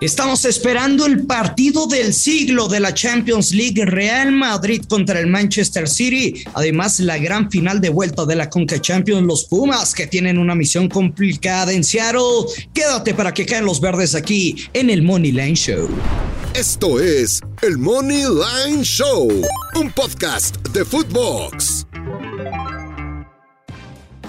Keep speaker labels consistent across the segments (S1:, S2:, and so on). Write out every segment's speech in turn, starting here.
S1: Estamos esperando el partido del siglo de la Champions League Real Madrid contra el Manchester City. Además, la gran final de vuelta de la Conca Champions, los Pumas, que tienen una misión complicada en Seattle. Quédate para que caen los verdes aquí en el Money Line Show.
S2: Esto es el Money Line Show, un podcast de Footbox.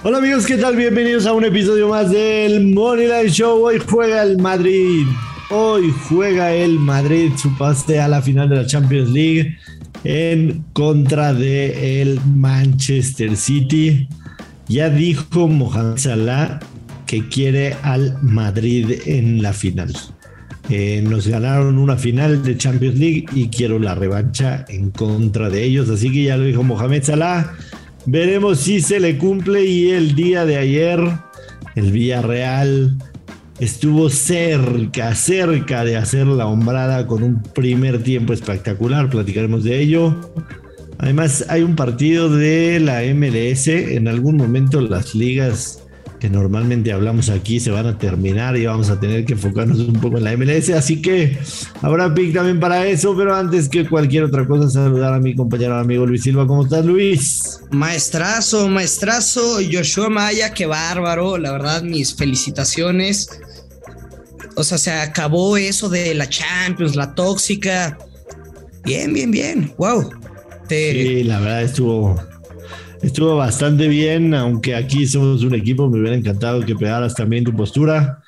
S3: Hola amigos, ¿qué tal? Bienvenidos a un episodio más del Money Line Show. Hoy juega el Madrid Hoy juega el Madrid su pase a la final de la Champions League en contra de el Manchester City. Ya dijo Mohamed Salah que quiere al Madrid en la final. Eh, nos ganaron una final de Champions League y quiero la revancha en contra de ellos. Así que ya lo dijo Mohamed Salah. Veremos si se le cumple y el día de ayer el Villarreal estuvo cerca, cerca de hacer la hombrada con un primer tiempo espectacular, platicaremos de ello. Además, hay un partido de la MLS, en algún momento las ligas que normalmente hablamos aquí se van a terminar y vamos a tener que enfocarnos un poco en la MLS, así que habrá pick también para eso, pero antes que cualquier otra cosa, saludar a mi compañero amigo Luis Silva. ¿Cómo estás, Luis?
S1: Maestrazo, maestrazo, Joshua Maya, qué bárbaro, la verdad, mis felicitaciones o sea, se acabó eso de la Champions, la tóxica. Bien, bien, bien. Wow.
S3: Sí, la verdad estuvo, estuvo bastante bien, aunque aquí somos un equipo, me hubiera encantado que pegaras también tu postura.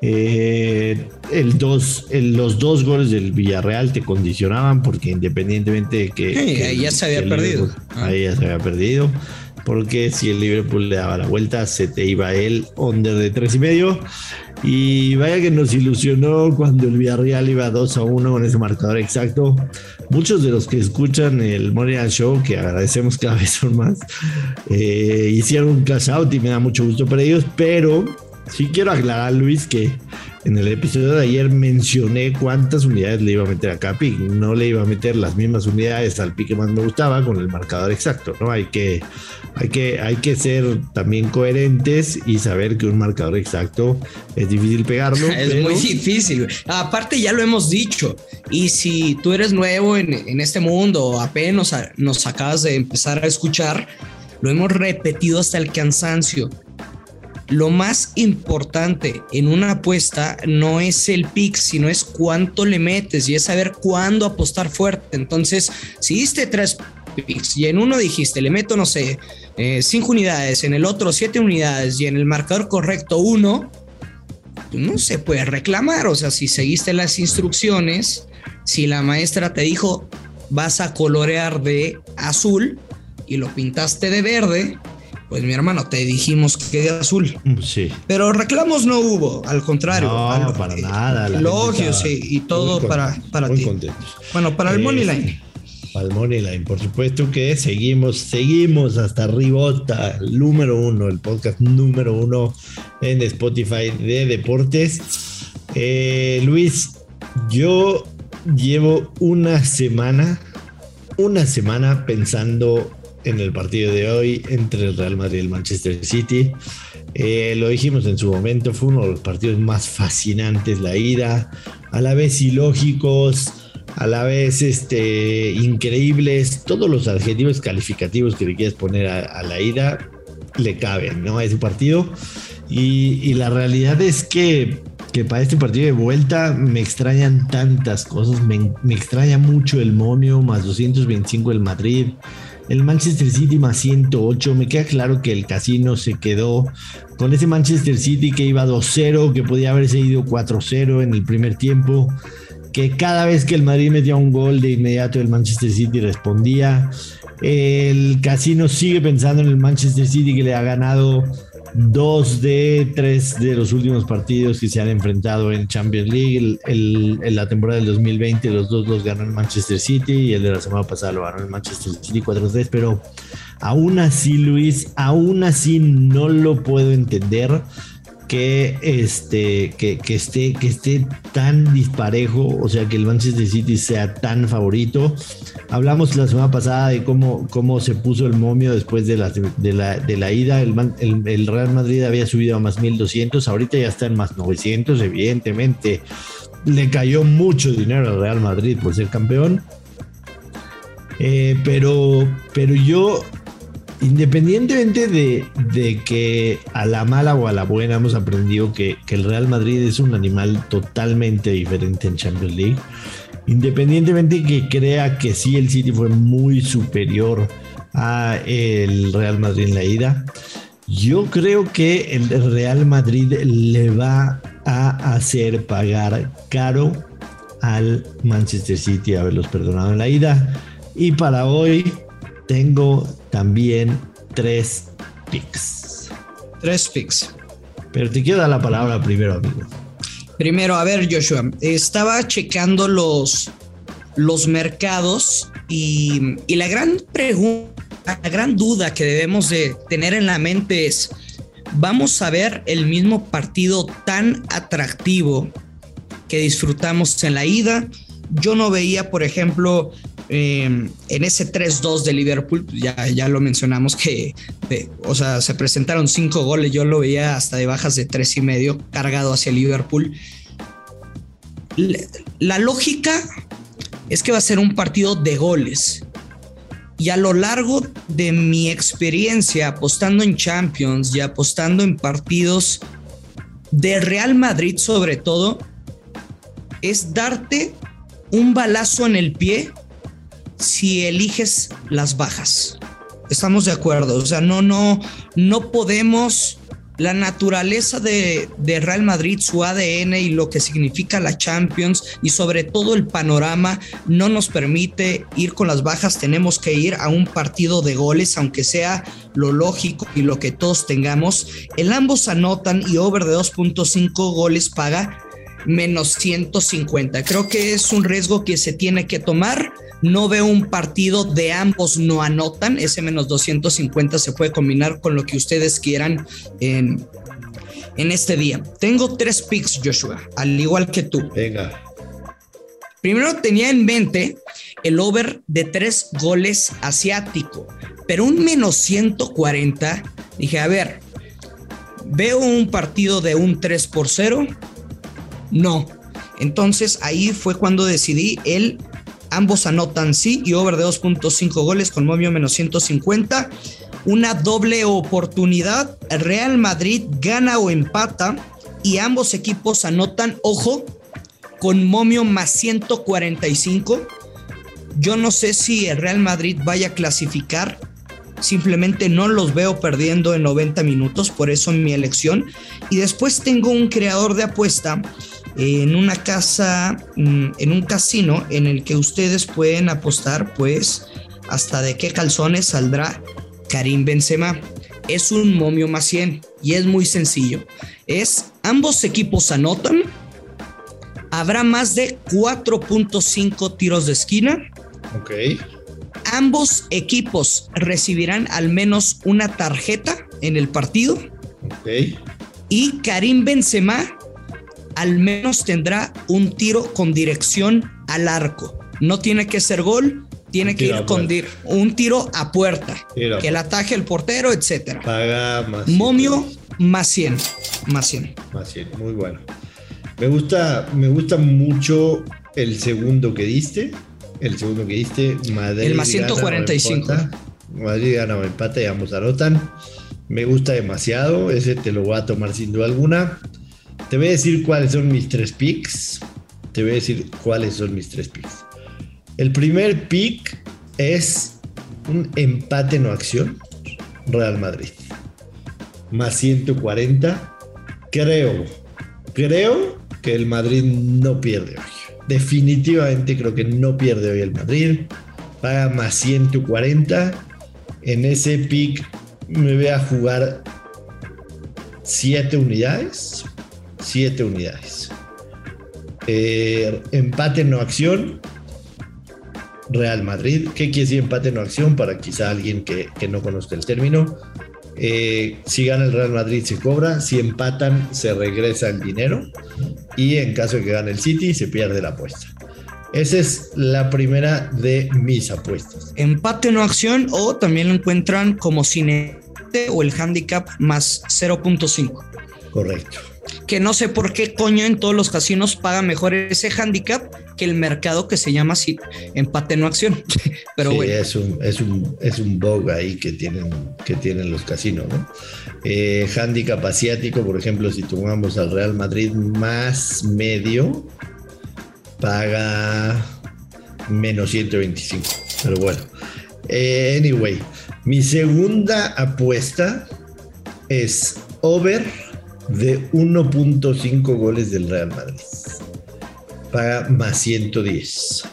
S3: Eh, el dos, los dos goles del Villarreal te condicionaban porque independientemente de que,
S1: ahí ya se había perdido.
S3: Ahí ya se había perdido. Porque si el Liverpool le daba la vuelta, se te iba el under de tres y medio. Y vaya que nos ilusionó cuando el Villarreal iba 2 a 1 con ese marcador exacto. Muchos de los que escuchan el Morning Show, que agradecemos cada vez son más, eh, hicieron un cash out y me da mucho gusto para ellos, pero sí quiero aclarar, Luis, que en el episodio de ayer mencioné cuántas unidades le iba a meter a Capi. No le iba a meter las mismas unidades al pique más me gustaba con el marcador exacto, ¿no? Hay que, hay que, hay que ser también coherentes y saber que un marcador exacto es difícil pegarlo.
S1: Es muy difícil. Aparte, ya lo hemos dicho. Y si tú eres nuevo en, en este mundo, apenas nos acabas de empezar a escuchar, lo hemos repetido hasta el cansancio lo más importante en una apuesta no es el pick, sino es cuánto le metes y es saber cuándo apostar fuerte. Entonces, si diste tres picks y en uno dijiste, le meto, no sé, eh, cinco unidades, en el otro siete unidades y en el marcador correcto uno, pues no se puede reclamar. O sea, si seguiste las instrucciones, si la maestra te dijo, vas a colorear de azul y lo pintaste de verde, pues mi hermano, te dijimos que era azul.
S3: Mm, sí.
S1: Pero reclamos no hubo, al contrario.
S3: No, para nada.
S1: Elogios y todo para, para
S3: muy
S1: ti.
S3: contentos.
S1: Bueno, para el Money Line.
S3: Eh, para el Money Line, por supuesto que seguimos, seguimos hasta Ribota, el número uno, el podcast número uno en Spotify de deportes. Eh, Luis, yo llevo una semana, una semana pensando en el partido de hoy entre el Real Madrid y el Manchester City. Eh, lo dijimos en su momento, fue uno de los partidos más fascinantes, la ida, a la vez ilógicos, a la vez este, increíbles, todos los adjetivos calificativos que le quieras poner a, la ida le caben ¿no? a ese partido. Y, la realidad es que, que, para este partido de vuelta me extrañan tantas cosas, me, me extraña mucho el momio, más 225 el Madrid el Manchester City más 108. Me queda claro que el casino se quedó con ese Manchester City que iba 2-0, que podía haberse ido 4-0 en el primer tiempo, que cada vez que el Madrid metía un gol de inmediato el Manchester City respondía. El casino sigue pensando en el Manchester City que le ha ganado dos de tres de los últimos partidos que se han enfrentado en Champions League. en la temporada del 2020 los dos los ganó el Manchester City y el de la semana pasada lo ganó el Manchester City 4-3, pero aún así Luis, aún así no lo puedo entender que, este, que, que, esté, que esté tan disparejo, o sea, que el Manchester City sea tan favorito. Hablamos la semana pasada de cómo, cómo se puso el momio después de la, de la, de la ida. El, el, Real Madrid había subido a más 1200, ahorita ya está en más 900, evidentemente. le cayó mucho dinero al Real Madrid por ser campeón. Eh, pero, pero yo, independientemente de, que a la mala o a la buena hemos aprendido que, que, el Real Madrid es un animal totalmente diferente en Champions League, independientemente que crea que sí el City fue muy superior a el Real Madrid en la ida, yo creo que el Real Madrid le va a hacer pagar caro al Manchester City haberlos perdonado en la ida. Y para hoy tengo también tres picks.
S1: Tres picks.
S3: Pero te quiero dar la palabra primero, amigo.
S1: Primero, a ver, Joshua, estaba checando los, los mercados y, y la gran pregunta la gran duda que debemos de tener en la mente es, ¿vamos a ver el mismo partido tan atractivo que disfrutamos en la ida? Yo no veía, por ejemplo, em, en ese 3-2 de Liverpool, ya, ya lo mencionamos que, o sea, se presentaron cinco goles, yo lo veía hasta de bajas de tres y medio, cargado hacia Liverpool. La lógica es que va a ser un partido de goles. Y a lo largo de mi experiencia apostando en Champions y apostando en partidos de Real Madrid sobre todo, es darte un balazo en el pie si eliges las bajas. Estamos de acuerdo, o sea, no, no, no podemos la naturaleza de, Real Madrid, su ADN y lo que significa la Champions y sobre todo el panorama no nos permite ir con las bajas, tenemos que ir a un partido de goles, aunque sea lo lógico y lo que todos tengamos. El ambos anotan y over de 2.5 goles paga menos 150. Creo que es un riesgo que se tiene que tomar no veo un partido de ambos no anotan. Ese menos 250 se puede combinar con lo que ustedes quieran en, en este día. Tengo tres picks, Joshua, al igual que tú.
S3: Venga.
S1: Primero tenía en mente el over de tres goles asiático, pero un menos 140. Dije, a ver, ¿veo un partido de un 3 por 0? No. Entonces ahí fue cuando decidí el Ambos anotan sí y over de 2.5 goles con momio menos 150. Una doble oportunidad. Real Madrid gana o empata y ambos equipos anotan, ojo, con momio más 145. Yo no sé si el Real Madrid vaya a clasificar. Simplemente no los veo perdiendo en 90 minutos, por eso mi elección. Y después tengo un creador de apuesta en una casa, mm, en un casino en el que ustedes pueden apostar pues hasta de qué calzones saldrá Karim Benzema. Es un momio más 100 y es muy sencillo. Es ambos equipos anotan. Habrá más de 4.5 tiros de esquina.
S3: Ok.
S1: Ambos equipos recibirán al menos una tarjeta en el partido.
S3: Ok.
S1: Y Karim Benzema al menos tendrá un tiro con dirección al arco. No tiene que ser gol, tiene que ir con un tiro a puerta, que el ataje el portero, etcétera.
S3: Paga más.
S1: Momio más 100, más 100.
S3: Más 100, muy bueno. Me gusta, me gusta mucho el segundo que diste. El segundo que diste, Madrid.
S1: El más 145.
S3: Madrid gana o empate y ambos anotan. Me gusta demasiado. Ese te lo voy a tomar sin duda alguna. Te voy a decir cuáles son mis tres picks. Te voy a decir cuáles son mis tres picks. El primer pick es un empate no acción. Real Madrid. Más 140. Creo, creo que el Madrid no pierde hoy. Definitivamente creo que no pierde hoy el Madrid. Paga más 140. En ese pick me voy a jugar 7 unidades 7 unidades. Eh, empate no acción. Real Madrid. ¿Qué quiere decir empate no acción? Para quizá alguien que, no conozca el término. Eh, si gana el Real Madrid se cobra, si empatan se regresa el dinero y en caso de que gane el City se pierde la apuesta. Esa es la primera de mis apuestas.
S1: Empate no acción o también lo encuentran como cine o el handicap más 0.5.
S3: Correcto.
S1: Que no sé por qué coño en todos los casinos paga mejor ese handicap que el mercado que se llama así, empate no acción. Pero
S3: Sí,
S1: bueno,
S3: es un, es un, es un bug ahí que tienen, que tienen los casinos, ¿no? Eh, handicap asiático, por ejemplo, si tomamos al Real Madrid más medio, paga menos 125. Pero bueno. Eh, anyway, mi segunda apuesta es over de 1.5 goles del Real Madrid. Paga más 110.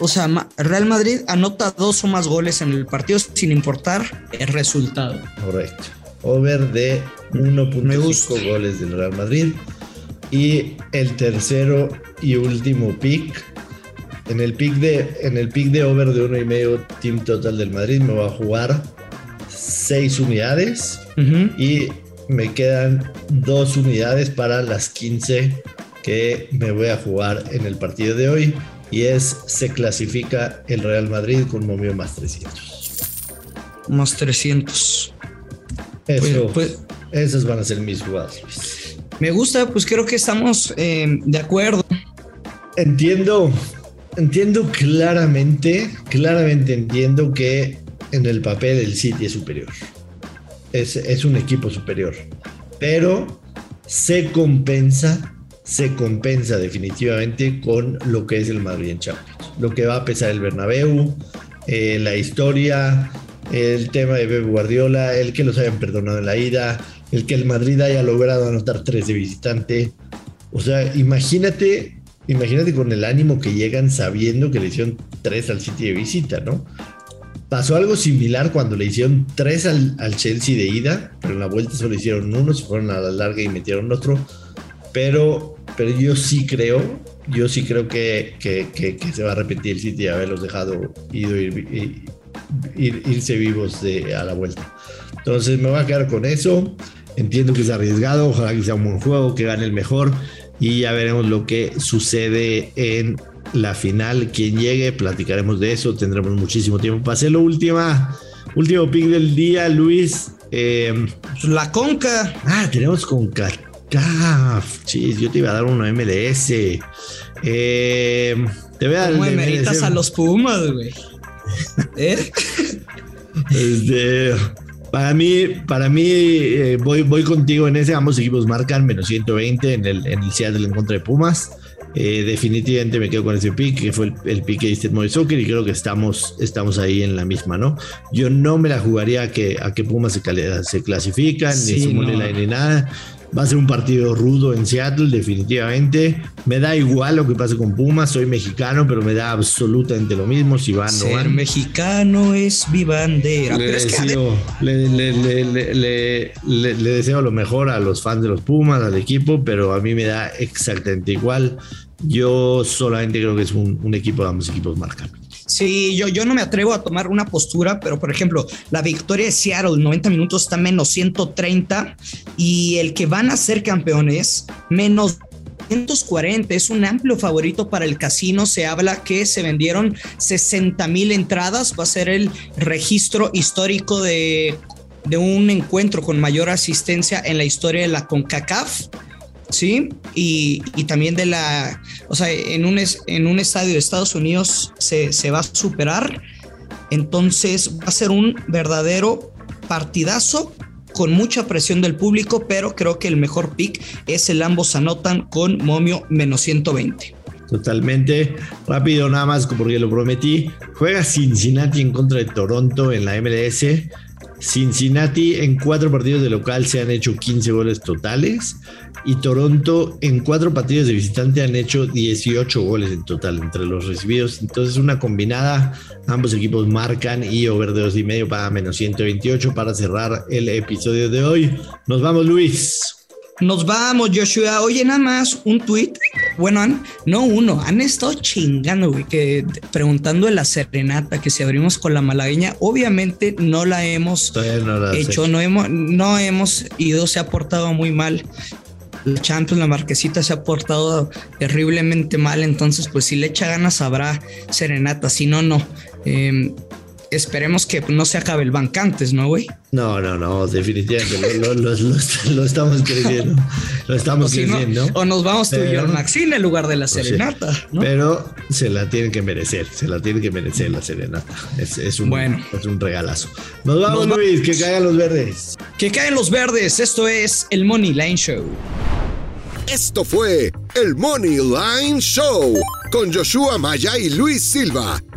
S1: o sea, Real Madrid anota dos o más goles en el partido sin importar el resultado.
S3: Correcto. Over de
S1: Me gusta.
S3: 1.5 goles del Real Madrid. Y el tercero y último pick. En el pick de, en el pick de over de uno y medio team total del Madrid me va a jugar 6 unidades. Y me quedan 2 unidades para las 15 que me voy a jugar en el partido de hoy. Y es, se clasifica el Real Madrid con momio más 300.
S1: Más 300.
S3: Eso,
S1: Pues-
S3: esas van a ser mis jugadas.
S1: Me gusta, pues creo que estamos eh, de acuerdo.
S3: Entiendo, entiendo claramente, claramente entiendo que en el papel el City es superior. Es, es un equipo superior. Pero se compensa, se compensa definitivamente con lo que es el Madrid en Champions. Lo que va a pesar el Bernabéu, eh, la historia, el tema de Pep Guardiola, el que los hayan perdonado en la ida, el que el Madrid haya logrado anotar tres de visitante. O sea, imagínate, imagínate con el ánimo que llegan sabiendo que le hicieron tres al City de visita, ¿no? Pasó algo similar cuando le hicieron tres al, al Chelsea de ida, pero en la vuelta solo hicieron uno, se fueron a la larga y metieron otro. Pero, pero yo sí creo, yo sí creo que, que, que- se va a repetir el City haberlos dejado ido, ir- ir- irse vivos de, a la vuelta. Entonces me voy a quedar con eso. Entiendo que es arriesgado, ojalá que sea un buen juego, que gane el mejor y ya veremos lo que sucede en la final. Quien llegue, platicaremos de eso, tendremos muchísimo tiempo para hacerlo. Última, último pick del día, Luis. Eh,
S1: Pues, La conca.
S3: ah, tenemos con CACAF. Chis, yo te iba a dar uno MLS. Eh, te voy a dar
S1: ¿Cómo a los Pumas, güey? ¿Eh?
S3: Este, para mí, para mí eh, voy, voy contigo en ese. Ambos equipos marcan menos 120 en el, en el Seattle en contra de Pumas. Eh, definitivamente me quedo con ese pick, que fue el, el pick que diste en Soccer, y creo que estamos, estamos ahí en la misma, ¿no? Yo no me la jugaría a que, a que Pumas se, se clasifican,
S1: Sí,
S3: ni money
S1: no.
S3: line, ni nada. Va a ser un partido rudo en Seattle, definitivamente. Me da igual lo que pase con Pumas, soy mexicano, pero me da absolutamente lo mismo si van o no van.
S1: mexicano es mi bandera.
S3: Le deseo, le deseo lo mejor a los fans de los Pumas, al equipo, pero a mí me da exactamente igual. Yo solamente creo que es un, un equipo de ambos equipos marcan.
S1: Sí, yo, yo no me atrevo a tomar una postura, pero por ejemplo, la victoria de Seattle, 90 minutos, está menos 130 y el que van a ser campeones, menos 240. Es un amplio favorito para el casino. Se habla que se vendieron 60 mil entradas. Va a ser el registro histórico de, de un encuentro con mayor asistencia en la historia de la CONCACAF. Sí, y, y también de la, o sea, en un, es- en un estadio de Estados Unidos se, se va a superar. Entonces va a ser un verdadero partidazo con mucha presión del público, pero creo que el mejor pick es el ambos anotan con momio menos 120.
S3: Totalmente rápido, nada más porque lo prometí. Juega Cincinnati en contra de Toronto en la MLS. Cincinnati en cuatro partidos de local se han hecho 15 goles totales y Toronto en cuatro partidos de visitante han hecho 18 goles en total entre los recibidos. Entonces una combinada, ambos equipos marcan y over de dos y medio para menos 128 para cerrar el episodio de hoy. Nos vamos Luis.
S1: Nos vamos, Joshua. Oye, nada más un tweet. Bueno, han- no uno, han estado chingando, güey, que preguntando en la serenata que si abrimos con la malagueña. Obviamente no la hemos
S3: no la
S1: hecho, no hemos, no hemos ido, se ha portado muy mal. La Champions, la marquesita se ha portado terriblemente mal. Entonces, pues si le echa ganas, habrá serenata. Si no, no. Eh, esperemos que no se acabe el bancantes, ¿no, güey?
S3: No, no, no, definitivamente lo, lo, lo, lo estamos creciendo. Lo estamos
S1: o si
S3: creciendo.
S1: No, o nos vamos tú y Maxine en lugar de la
S3: Pues sí.
S1: serenata, ¿no?
S3: Pero se la tienen que merecer, se la tienen que merecer la serenata. Es, es un,
S1: Bueno.
S3: es un regalazo. Nos vamos,
S1: Nos va-
S3: Luis, que caigan los verdes.
S1: Que caen los verdes, esto es el Money Line Show.
S2: Esto fue el Money Line Show con Joshua Maya y Luis Silva,